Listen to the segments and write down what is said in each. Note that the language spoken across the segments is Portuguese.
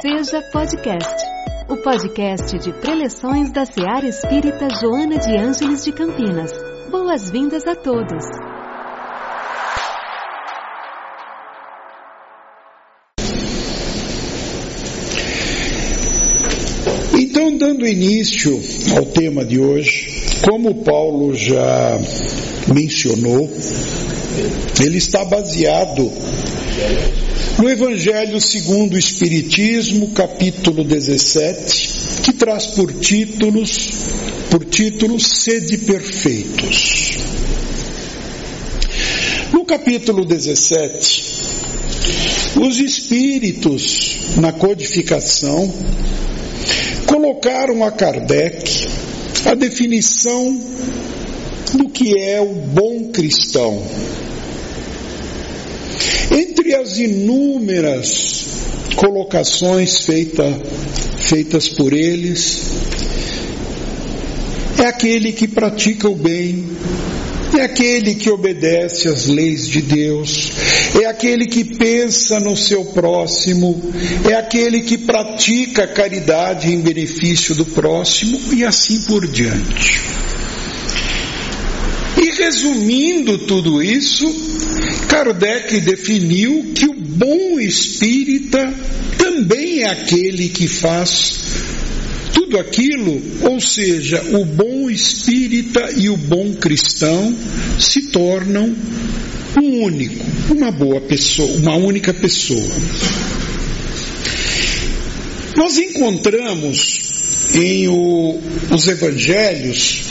Seja Podcast, o podcast de preleções da Seara Espírita Joana de Ângeles de Campinas. Boas-vindas a todos. Então, dando início ao tema de hoje, como Paulo já mencionou, ele está baseado no Evangelho segundo o Espiritismo, capítulo 17, que traz por títulos, por título Sede Perfeitos. No capítulo 17, os espíritos na codificação colocaram a Kardec a definição do que é o bom cristão. Entre as inúmeras colocações feita, feitas por eles, é aquele que pratica o bem, é aquele que obedece às leis de Deus, é aquele que pensa no seu próximo, é aquele que pratica a caridade em benefício do próximo e assim por diante. Resumindo tudo isso, Kardec definiu que o bom espírita também é aquele que faz tudo aquilo, ou seja, o bom espírita e o bom cristão se tornam um único, uma boa pessoa, uma única pessoa. Nós encontramos em o, os evangelhos,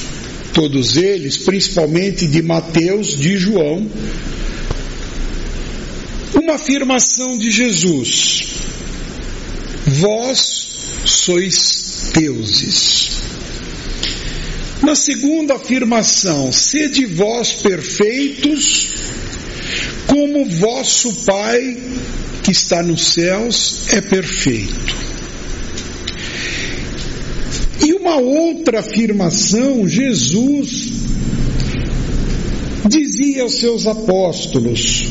todos eles, principalmente de Mateus, de João, uma afirmação de Jesus: Vós sois deuses. Na segunda afirmação, sede vós perfeitos, como vosso Pai que está nos céus é perfeito. E uma outra afirmação, Jesus dizia aos seus apóstolos: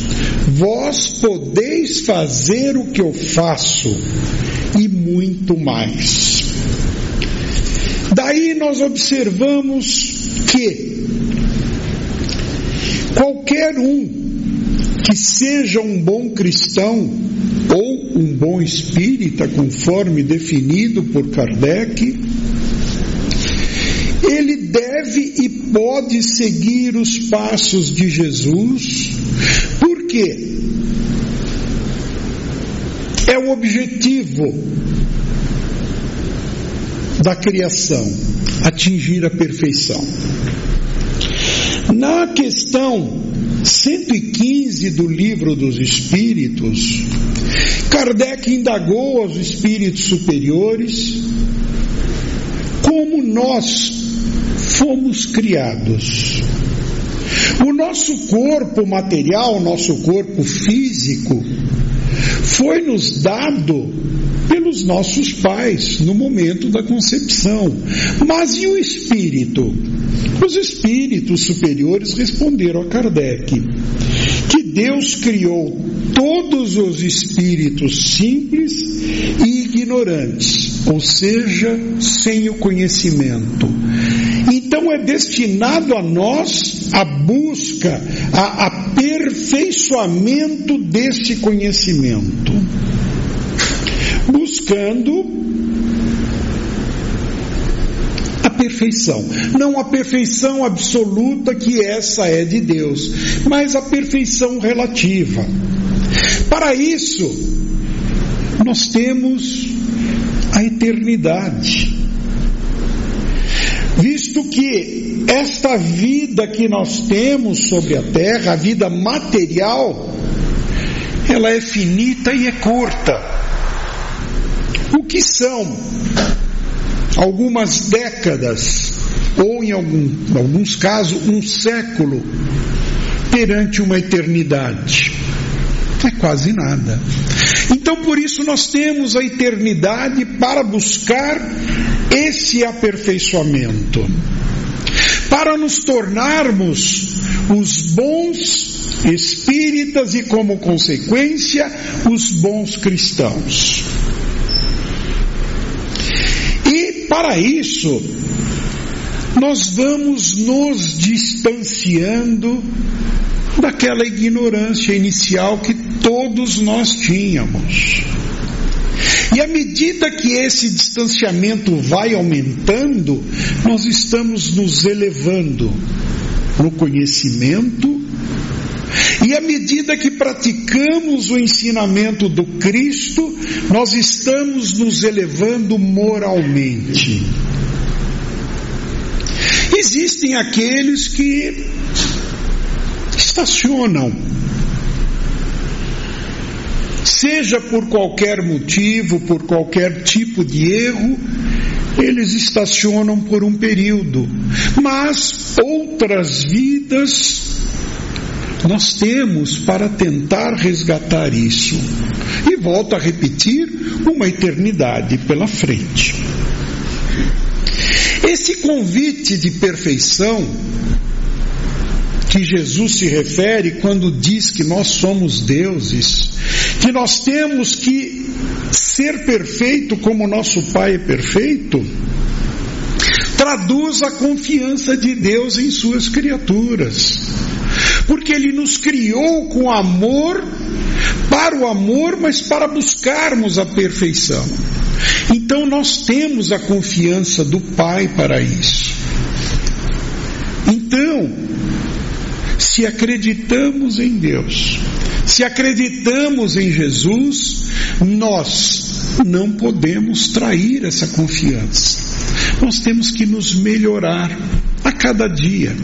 Vós podeis fazer o que eu faço e muito mais. Daí nós observamos que qualquer um que seja um bom cristão ou um bom espírita, conforme definido por Kardec, deve e pode seguir os passos de Jesus, porque é o objetivo da criação, atingir a perfeição. Na questão 115 do Livro dos Espíritos, Kardec indagou aos espíritos superiores como nós fomos criados. O nosso corpo material, nosso corpo físico, foi nos dado pelos nossos pais no momento da concepção. Mas e o espírito? Os espíritos superiores responderam a Kardec que Deus criou todos os espíritos simples e ignorantes, ou seja, sem o conhecimento. É destinado a nós a busca, a aperfeiçoamento desse conhecimento, buscando a perfeição. Não a perfeição absoluta, que essa é de Deus, mas a perfeição relativa. Para isso, nós temos a eternidade. Visto que esta vida que nós temos sobre a terra, a vida material, ela é finita e é curta. O que são algumas décadas, ou em, algum, alguns casos, um século, perante uma eternidade? É quase nada. Então, por isso, nós temos a eternidade para buscar esse aperfeiçoamento, para nos tornarmos os bons espíritas e, como consequência, os bons cristãos. Para isso, nós vamos nos distanciando daquela ignorância inicial que todos nós tínhamos. E à medida que esse distanciamento vai aumentando, nós estamos nos elevando no conhecimento, e à medida que praticamos o ensinamento do Cristo, nós estamos nos elevando moralmente. Existem aqueles que estacionam seja por qualquer motivo, por qualquer tipo de erro, eles estacionam por um período, mas outras vidas nós temos para tentar resgatar isso. E volto a repetir, uma eternidade pela frente. Esse convite de perfeição que Jesus se refere quando diz que nós somos deuses, que nós temos que ser perfeito como nosso Pai é perfeito, traduz a confiança de Deus em suas criaturas. Porque Ele nos criou com amor, para o amor, mas para buscarmos a perfeição. Então nós temos a confiança do Pai para isso. Então, se acreditamos em Deus, se acreditamos em Jesus, nós não podemos trair essa confiança. Nós temos que nos melhorar a cada dia,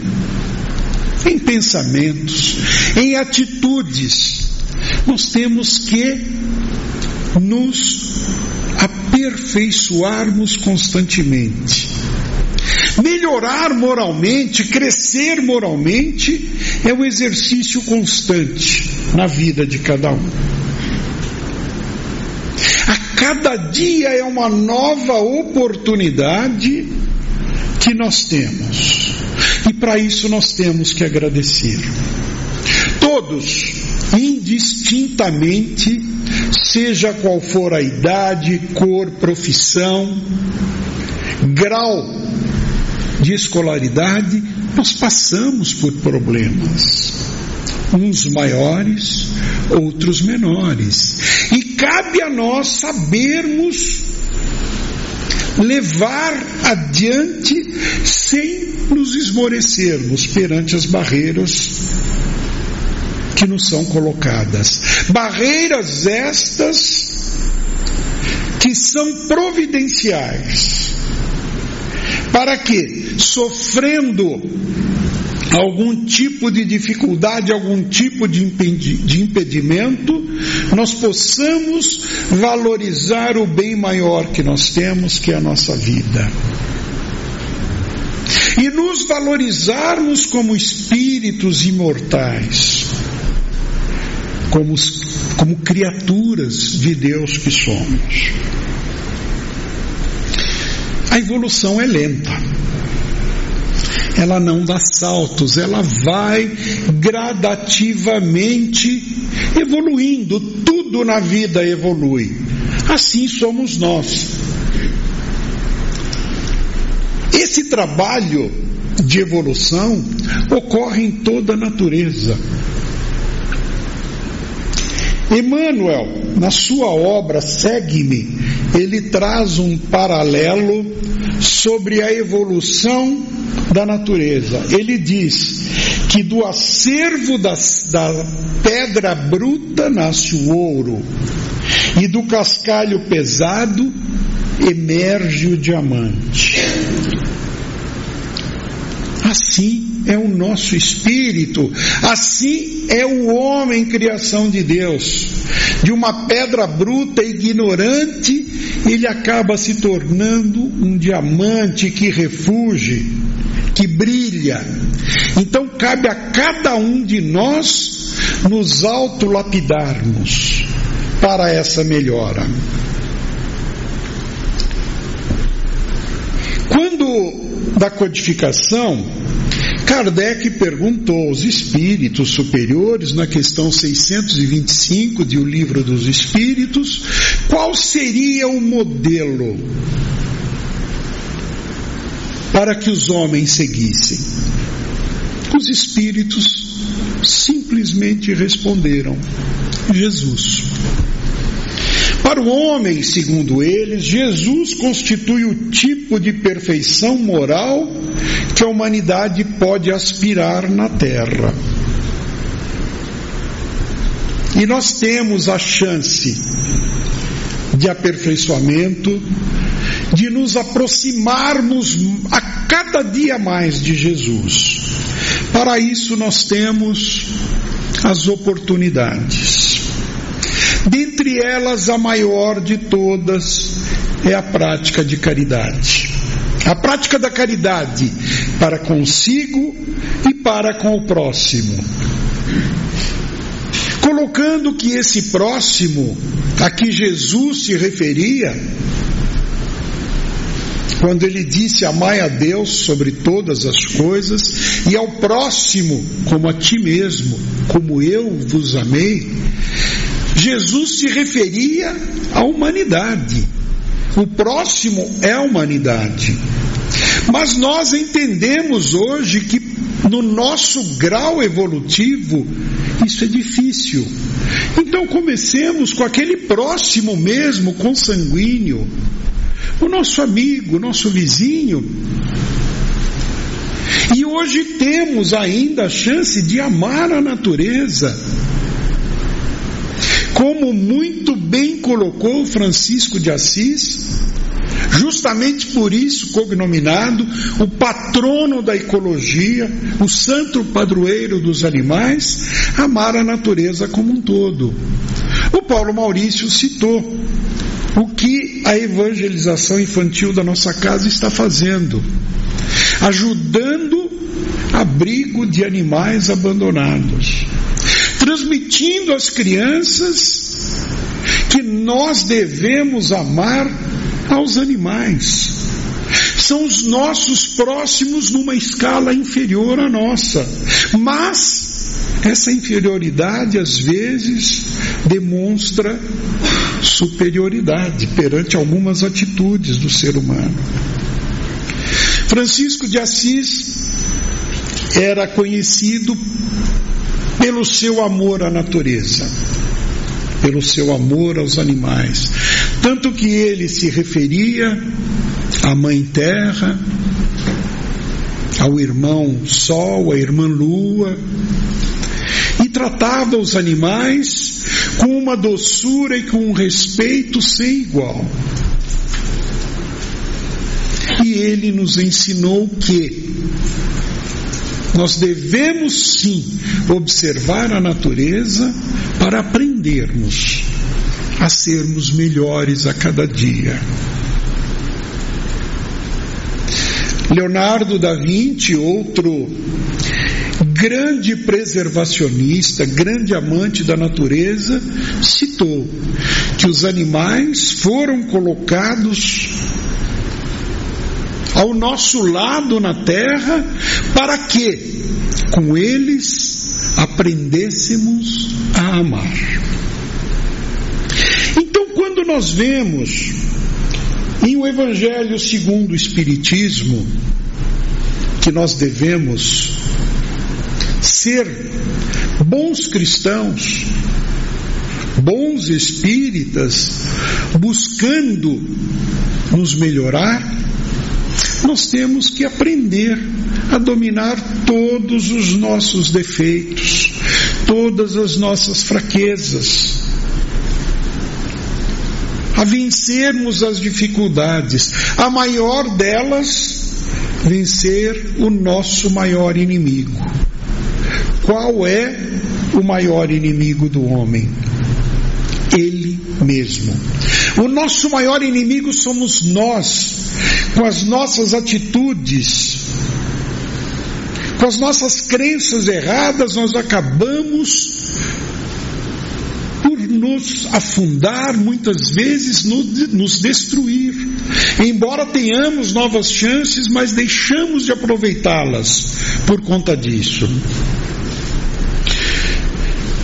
em pensamentos, em atitudes. Nós temos que nos aperfeiçoarmos constantemente. Melhorar moralmente, crescer moralmente, é um exercício constante na vida de cada um. A cada dia é uma nova oportunidade que nós temos. E para isso nós temos que agradecer. Todos, indistintamente, seja qual for a idade, cor, profissão, grau de escolaridade, nós passamos por problemas, uns maiores, outros menores. E cabe a nós sabermos levar adiante sem nos esmorecermos perante as barreiras que nos são colocadas. Barreiras estas que são providenciais para que, sofrendo algum tipo de dificuldade, algum tipo de impedimento, nós possamos valorizar o bem maior que nós temos, que é a nossa vida. E nos valorizarmos como espíritos imortais, como, como criaturas de Deus que somos. A evolução é lenta. Ela não dá saltos, ela vai gradativamente evoluindo. Tudo na vida evolui. Assim somos nós. Esse trabalho de evolução ocorre em toda a natureza. Emmanuel, na sua obra Segue-me, ele traz um paralelo sobre a evolução da natureza. Ele diz que do acervo da pedra bruta nasce o ouro, e do cascalho pesado emerge o diamante. Assim é o nosso espírito, assim é o homem, criação de Deus. De uma pedra bruta e ignorante, ele acaba se tornando um diamante que refuge, que brilha. Então cabe a cada um de nós nos autolapidarmos para essa melhora. Quando da codificação, Kardec perguntou aos espíritos superiores, na questão 625 de O Livro dos Espíritos, qual seria o modelo para que os homens seguissem? Os espíritos simplesmente responderam: Jesus. Para o homem, segundo eles, Jesus constitui o tipo de perfeição moral que a humanidade pode aspirar na Terra. E nós temos a chance de aperfeiçoamento, de nos aproximarmos a cada dia mais de Jesus. Para isso, nós temos as oportunidades. Dentre elas, a maior de todas é a prática de caridade. A prática da caridade para consigo e para com o próximo colocando que esse próximo a que Jesus se referia, quando ele disse amai a Deus sobre todas as coisas e ao próximo como a ti mesmo, como eu vos amei, Jesus se referia à humanidade. O próximo é a humanidade. Mas nós entendemos hoje que no nosso grau evolutivo isso é difícil. Então comecemos com aquele próximo mesmo, consanguíneo, o nosso amigo, o nosso vizinho. E hoje temos ainda a chance de amar a natureza. Como muito bem colocou Francisco de Assis, Justamente por isso, cognominado o patrono da ecologia, o santo padroeiro dos animais, amar a natureza como um todo. O Paulo Maurício citou o que a evangelização infantil da nossa casa está fazendo, ajudando abrigo de animais abandonados, transmitindo às crianças que nós devemos amar aos animais. São os nossos próximos numa escala inferior à nossa. Mas essa inferioridade às vezes demonstra superioridade perante algumas atitudes do ser humano. Francisco de Assis era conhecido pelo seu amor à natureza, pelo seu amor aos animais. Tanto que ele se referia à Mãe Terra, ao irmão Sol, à irmã Lua, e tratava os animais com uma doçura e com um respeito sem igual. E ele nos ensinou que nós devemos sim observar a natureza para aprendermos a sermos melhores a cada dia. Leonardo da Vinci, outro grande preservacionista, grande amante da natureza, citou que os animais foram colocados ao nosso lado na terra para que com eles aprendêssemos a amar. Nós vemos em o Evangelho segundo o Espiritismo que nós devemos ser bons cristãos, bons espíritas, buscando nos melhorar, nós temos que aprender a dominar todos os nossos defeitos, todas as nossas fraquezas a vencermos as dificuldades. A maior delas, vencer o nosso maior inimigo. Qual é o maior inimigo do homem? Ele mesmo. O nosso maior inimigo somos nós, com as nossas atitudes, com as nossas crenças erradas, nós acabamos nos afundar, muitas vezes nos destruir. Embora tenhamos novas chances, mas deixamos de aproveitá-las por conta disso.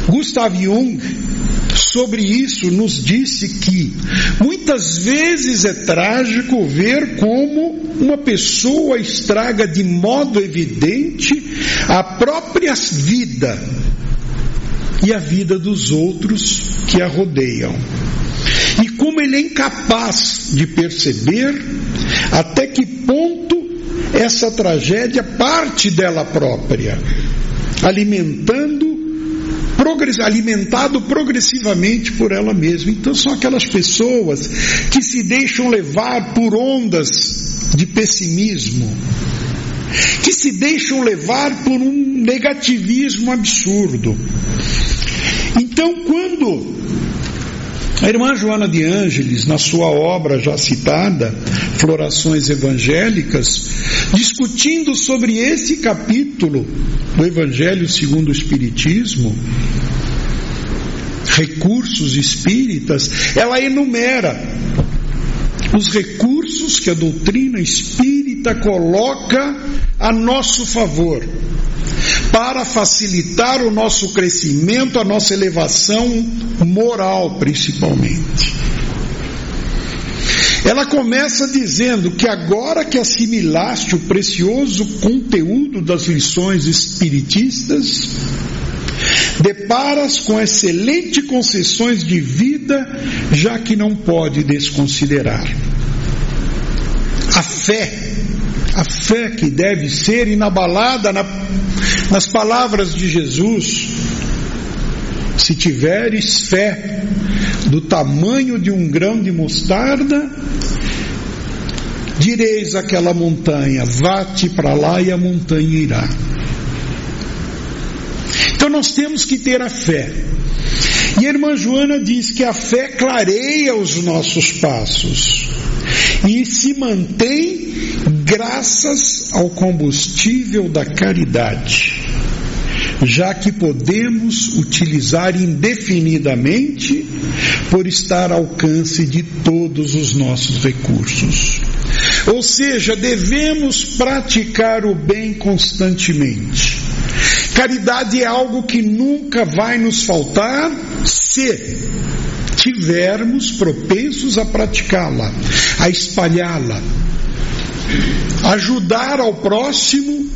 Gustav Jung sobre isso, nos disse que muitas vezes é trágico ver como uma pessoa estraga de modo evidente a própria vida e a vida dos outros que a rodeiam. E como ele é incapaz de perceber até que ponto essa tragédia parte dela própria, alimentando alimentado progressivamente por ela mesma. Então são aquelas pessoas que se deixam levar por ondas de pessimismo, que se deixam levar por um negativismo absurdo. Então, quando a irmã Joana de Ângeles, na sua obra já citada, Florações Evangélicas, discutindo sobre esse capítulo do Evangelho segundo o Espiritismo, recursos espíritas, ela enumera os recursos que a doutrina espírita coloca a nosso favor para facilitar o nosso crescimento, a nossa elevação moral, principalmente. Ela começa dizendo que agora que assimilaste o precioso conteúdo das lições espiritistas, deparas com excelentes concessões de vida, já que não pode desconsiderar. A fé, a fé que deve ser inabalada na, nas palavras de Jesus, se tiveres fé do tamanho de um grão de mostarda, direis àquela montanha: vá-te para lá e a montanha irá. Então nós temos que ter a fé. E a irmã Joana diz que a fé clareia os nossos passos e se mantém graças ao combustível da caridade já que podemos utilizar indefinidamente por estar ao alcance de todos os nossos recursos. Ou seja, devemos praticar o bem constantemente. Caridade é algo que nunca vai nos faltar se tivermos propensos a praticá-la, a espalhá-la, ajudar ao próximo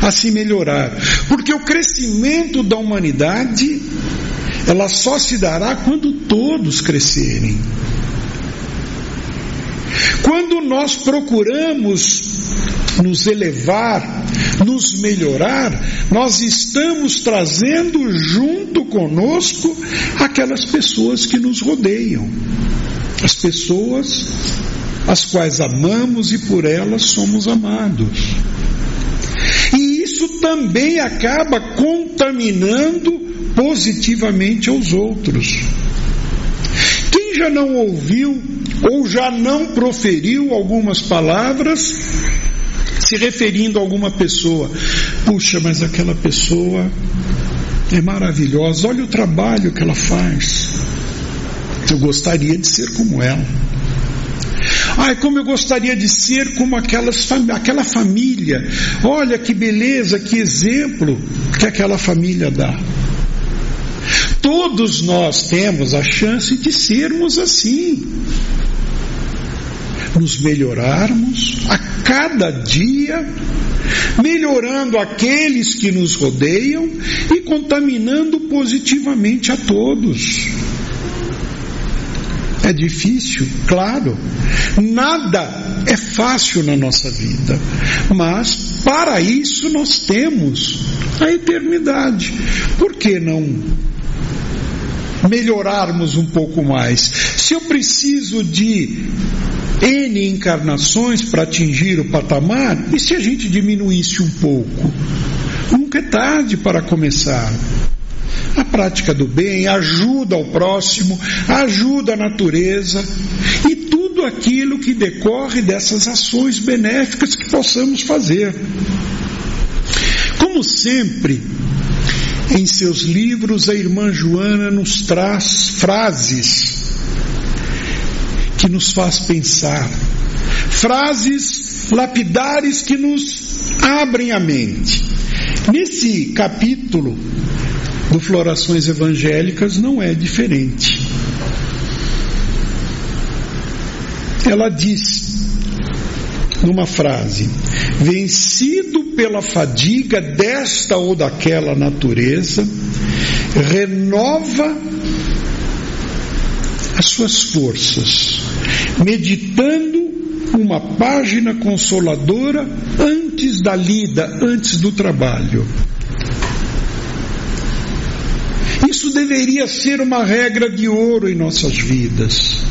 a se melhorar. Porque o crescimento da humanidade, ela só se dará quando todos crescerem. Quando nós procuramos nos elevar, nos melhorar, nós estamos trazendo junto conosco aquelas pessoas que nos rodeiam, as pessoas as quais amamos e por elas somos amados isso também acaba contaminando positivamente aos outros. Quem já não ouviu ou já não proferiu algumas palavras se referindo a alguma pessoa? Puxa, mas aquela pessoa é maravilhosa, olha o trabalho que ela faz. Eu gostaria de ser como ela. Ai, como eu gostaria de ser como aquelas, aquela família. Olha que beleza, que exemplo que aquela família dá. Todos nós temos a chance de sermos assim. Nos melhorarmos a cada dia, melhorando aqueles que nos rodeiam e contaminando positivamente a todos. É difícil, claro. Nada é fácil na nossa vida. Mas para isso nós temos a eternidade. Por que não melhorarmos um pouco mais? Se eu preciso de N encarnações para atingir o patamar, e se a gente diminuísse um pouco? Nunca é tarde para começar a prática do bem, ajuda ao próximo, ajuda a natureza e tudo aquilo que decorre dessas ações benéficas que possamos fazer. Como sempre, em seus livros, a irmã Joana nos traz frases que nos faz pensar, frases lapidares que nos abrem a mente. Nesse capítulo do Florações Evangélicas não é diferente. Ela diz numa frase: vencido pela fadiga desta ou daquela natureza, renova as suas forças, meditando uma página consoladora antes da lida, antes do trabalho. Isso deveria ser uma regra de ouro em nossas vidas.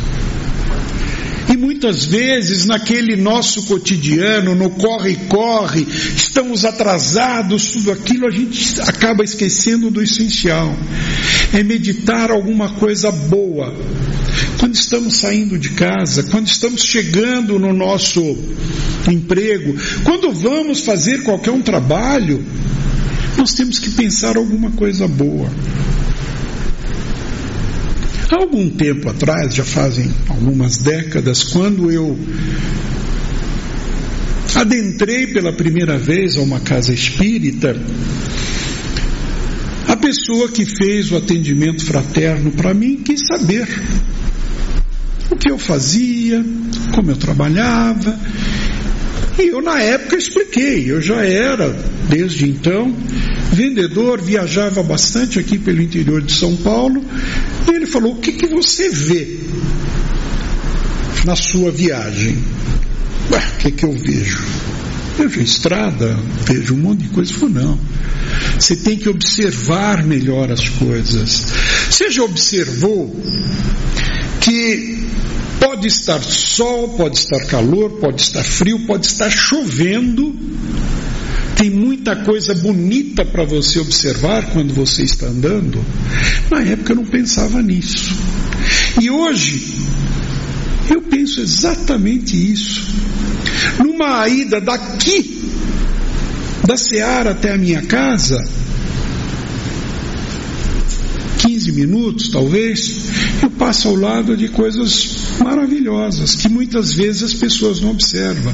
E muitas vezes, naquele nosso cotidiano, no corre-corre, estamos atrasados, tudo aquilo, a gente acaba esquecendo do essencial. É meditar alguma coisa boa. Quando estamos saindo de casa, quando estamos chegando no nosso emprego, quando vamos fazer qualquer um trabalho, nós temos que pensar alguma coisa boa. Há algum tempo atrás, já fazem algumas décadas, quando eu adentrei pela primeira vez a uma casa espírita, a pessoa que fez o atendimento fraterno para mim quis saber o que eu fazia, como eu trabalhava. E eu, na época, expliquei. Eu já era, desde então, vendedor, viajava bastante aqui pelo interior de São Paulo. E ele falou: O que, que você vê na sua viagem? O que, que eu vejo? Vejo estrada, vejo um monte de coisa. Ele falou: Não. Você tem que observar melhor as coisas. Você já observou que pode estar sol, pode estar calor, pode estar frio, pode estar chovendo. Muita coisa bonita para você observar quando você está andando. Na época eu não pensava nisso. E hoje eu penso exatamente isso. Numa ida daqui, da Seara até a minha casa, 15 minutos talvez, eu passo ao lado de coisas maravilhosas que muitas vezes as pessoas não observam.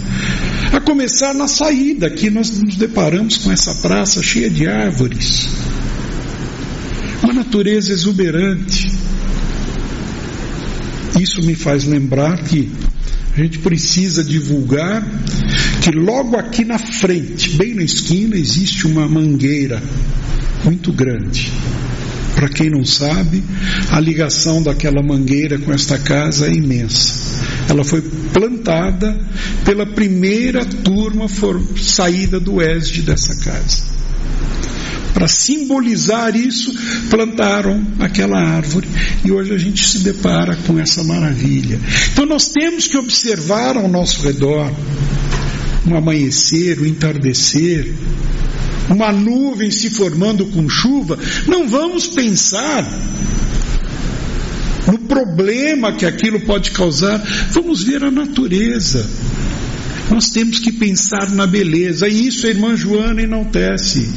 A começar na saída, aqui nós nos deparamos com essa praça cheia de árvores, uma natureza exuberante. Isso me faz lembrar que a gente precisa divulgar que logo aqui na frente, bem na esquina, existe uma mangueira muito grande. Para quem não sabe, a ligação daquela mangueira com esta casa é imensa. Ela foi plantada pela primeira turma saída do ESD dessa casa. Para simbolizar isso, plantaram aquela árvore e hoje a gente se depara com essa maravilha. Então nós temos que observar ao nosso redor um amanhecer, um entardecer, uma nuvem se formando com chuva, não vamos pensar no problema que aquilo pode causar, vamos ver a natureza. Nós temos que pensar na beleza, e isso a irmã Joana enaltece.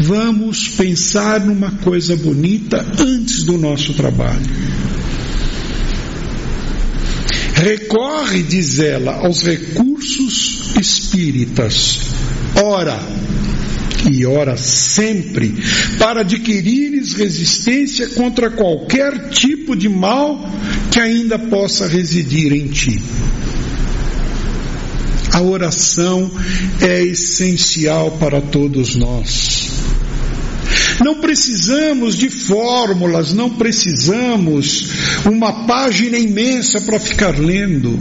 Vamos pensar numa coisa bonita antes do nosso trabalho. Recorre, diz ela, aos recursos espíritas. Ora, e ora sempre, para adquirires resistência contra qualquer tipo de mal que ainda possa residir em ti. A oração é essencial para todos nós. Não precisamos de fórmulas, não precisamos uma página imensa para ficar lendo.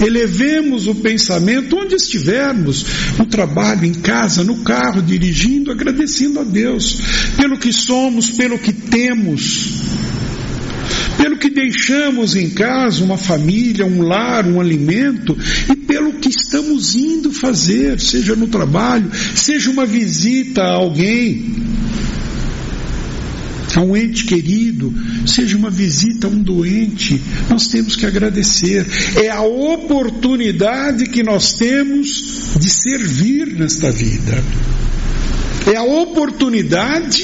Elevemos o pensamento onde estivermos, no trabalho, em casa, no carro, dirigindo, agradecendo a Deus pelo que somos, pelo que temos, pelo que deixamos em casa, uma família, um lar, um alimento, e pelo que estamos indo fazer, seja no trabalho, seja uma visita a alguém a um ente querido, seja uma visita a um doente, nós temos que agradecer. É a oportunidade que nós temos de servir nesta vida. É a oportunidade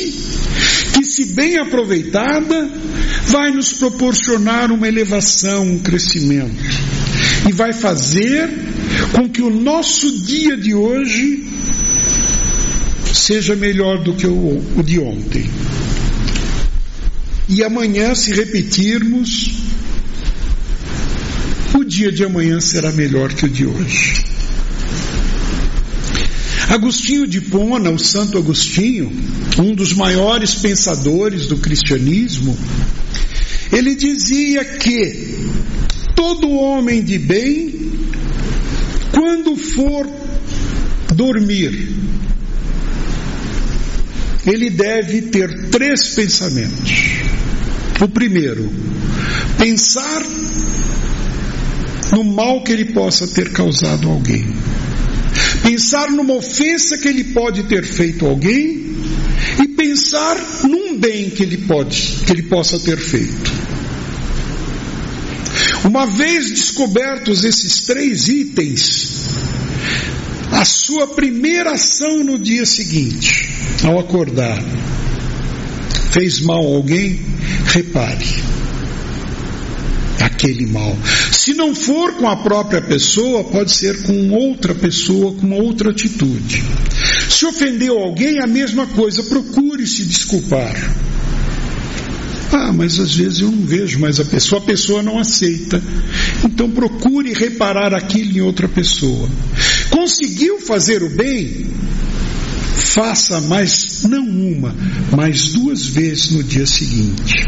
que, se bem aproveitada, vai nos proporcionar uma elevação, um crescimento. E vai fazer com que o nosso dia de hoje seja melhor do que o, de ontem. E amanhã, se repetirmos, o dia de amanhã será melhor que o de hoje. Agostinho de Pona, o Santo Agostinho, um dos maiores pensadores do cristianismo, ele dizia que todo homem de bem, quando for dormir, ele deve ter três pensamentos. O primeiro, pensar no mal que ele possa ter causado a alguém. Pensar numa ofensa que ele pode ter feito a alguém e pensar num bem que ele pode, que ele possa ter feito. Uma vez descobertos esses três itens, a sua primeira ação no dia seguinte, ao acordar, fez mal a alguém, repare aquele mal. Se não for com a própria pessoa, pode ser com outra pessoa, com outra atitude. Se ofendeu alguém, a mesma coisa, procure se desculpar. Ah, mas às vezes eu não vejo mais a pessoa, a pessoa não aceita. Então procure reparar aquilo em outra pessoa. Conseguiu fazer o bem? Faça mais, não uma, mas duas vezes no dia seguinte.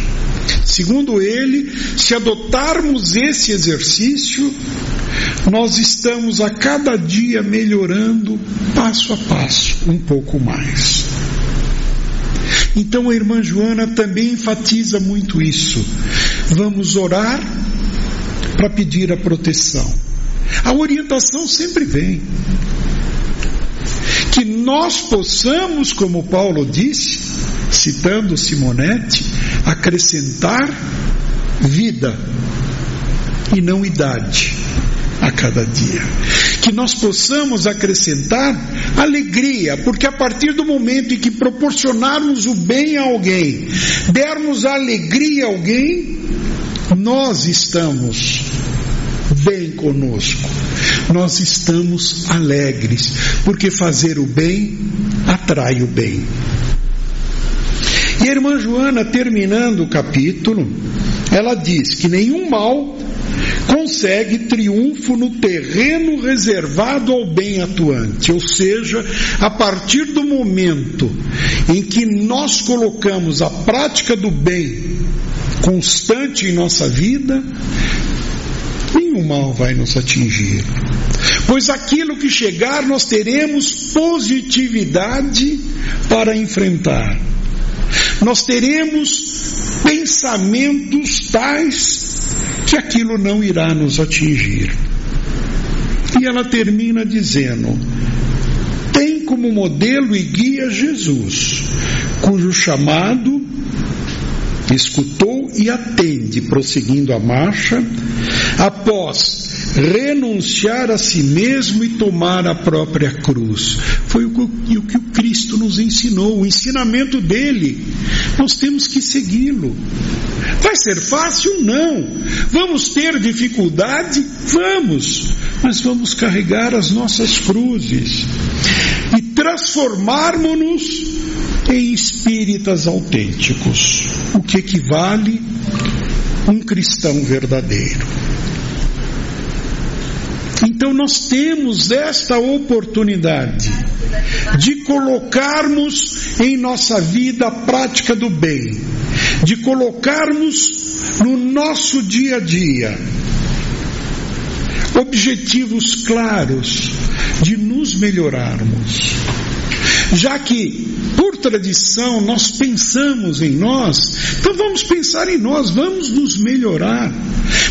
Segundo ele, se adotarmos esse exercício, nós estamos a cada dia melhorando passo a passo um pouco mais. Então a irmã Joana também enfatiza muito isso. Vamos orar para pedir a proteção. A orientação sempre vem. Que nós possamos, como Paulo disse, citando Simonete, acrescentar vida e não idade a cada dia. Que nós possamos acrescentar alegria, porque a partir do momento em que proporcionarmos o bem a alguém, dermos alegria a alguém, nós estamos bem conosco. Nós estamos alegres, porque fazer o bem atrai o bem. E a irmã Joana, terminando o capítulo, ela diz que nenhum mal consegue triunfo no terreno reservado ao bem atuante, ou seja, a partir do momento em que nós colocamos a prática do bem constante em nossa vida, mal vai nos atingir. Pois aquilo que chegar nós teremos positividade para enfrentar. Nós teremos pensamentos tais que aquilo não irá nos atingir. E ela termina dizendo: tem como modelo e guia Jesus, cujo chamado escutou e atende, prosseguindo a marcha, após renunciar a si mesmo e tomar a própria cruz. Foi o que, o Cristo nos ensinou, o ensinamento dele. Nós temos que segui-lo. Vai ser fácil? Não. Vamos ter dificuldade? Vamos. Mas vamos carregar as nossas cruzes e transformarmos-nos em espíritas autênticos, o que equivale um cristão verdadeiro. Então nós temos esta oportunidade de colocarmos em nossa vida a prática do bem, de colocarmos no nosso dia a dia objetivos claros de nos melhorarmos. Já que, por tradição, nós pensamos em nós, então vamos pensar em nós, vamos nos melhorar.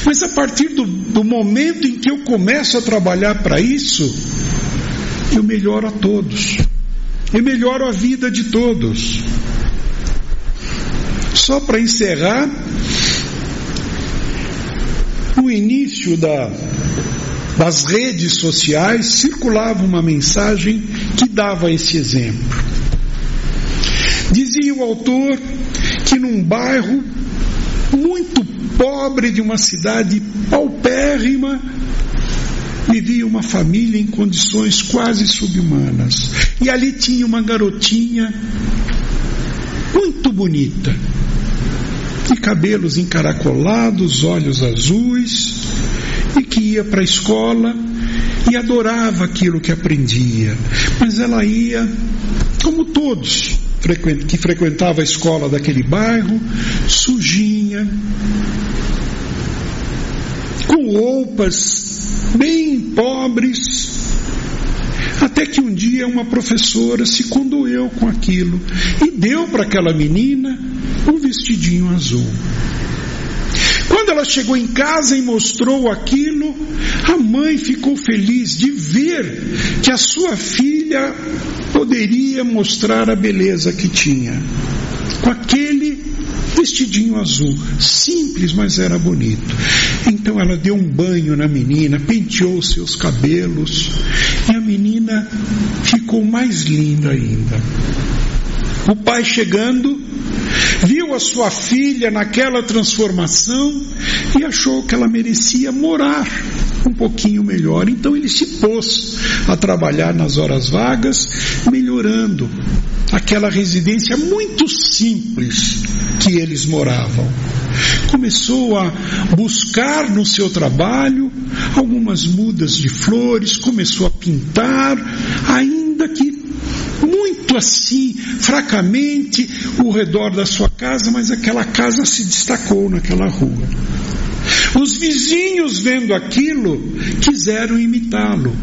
Mas a partir do, do momento em que eu começo a trabalhar para isso, eu melhoro a todos, eu melhoro a vida de todos. Só para encerrar, no início da, das redes sociais circulava uma mensagem que dava esse exemplo. O autor que num bairro muito pobre de uma cidade paupérrima, vivia uma família em condições quase subhumanas. E ali tinha uma garotinha muito bonita, de cabelos encaracolados, olhos azuis, e que ia para a escola e adorava aquilo que aprendia. Mas ela ia, como todos que frequentava a escola daquele bairro, sujinha, com roupas bem pobres, até que um dia uma professora se condoeu com aquilo e deu para aquela menina um vestidinho azul. Quando ela chegou em casa e mostrou aquilo, a mãe ficou feliz de ver que a sua filha poderia mostrar a beleza que tinha. Com aquele vestidinho azul, simples, mas era bonito. Então ela deu um banho na menina, penteou seus cabelos e a menina ficou mais linda ainda. O pai chegando, viu a sua filha naquela transformação e achou que ela merecia morar um pouquinho melhor. Então ele se pôs a trabalhar nas horas vagas, melhorando aquela residência muito simples que eles moravam. Começou a buscar no seu trabalho algumas mudas de flores, começou a pintar, ainda que assim, fracamente, o redor da sua casa, mas aquela casa se destacou naquela rua. Os vizinhos, vendo aquilo, quiseram imitá-lo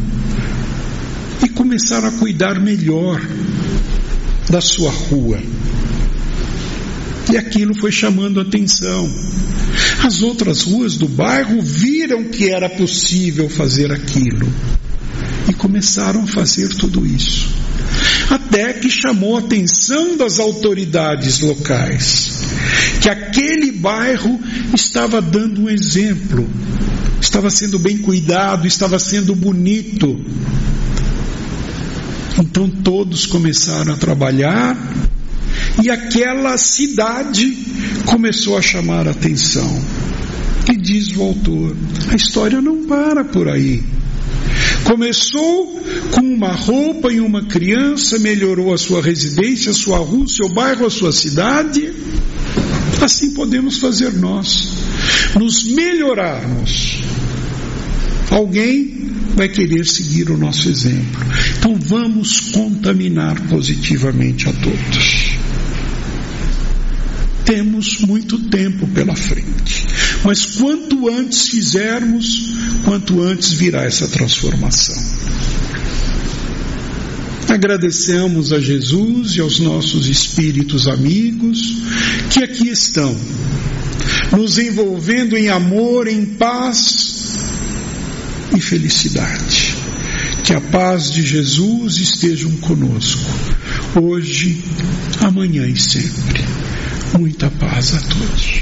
e começaram a cuidar melhor da sua rua. E aquilo foi chamando atenção. As outras ruas do bairro viram que era possível fazer aquilo e começaram a fazer tudo isso. Até que chamou a atenção das autoridades locais que aquele bairro estava dando um exemplo, estava sendo bem cuidado, estava sendo bonito. Então todos começaram a trabalhar e aquela cidade começou a chamar a atenção. E diz o autor: a história não para por aí. Começou com uma roupa e uma criança, melhorou a sua residência, a sua rua, seu bairro, a sua cidade. Assim podemos fazer nós, nos melhorarmos. Alguém vai querer seguir o nosso exemplo. Então vamos contaminar positivamente a todos. Temos muito tempo pela frente, mas quanto antes fizermos, quanto antes virá essa transformação. Agradecemos a Jesus e aos nossos espíritos amigos que aqui estão, nos envolvendo em amor, em paz e felicidade. Que a paz de Jesus estejam conosco, hoje, amanhã e sempre. Muita paz a todos.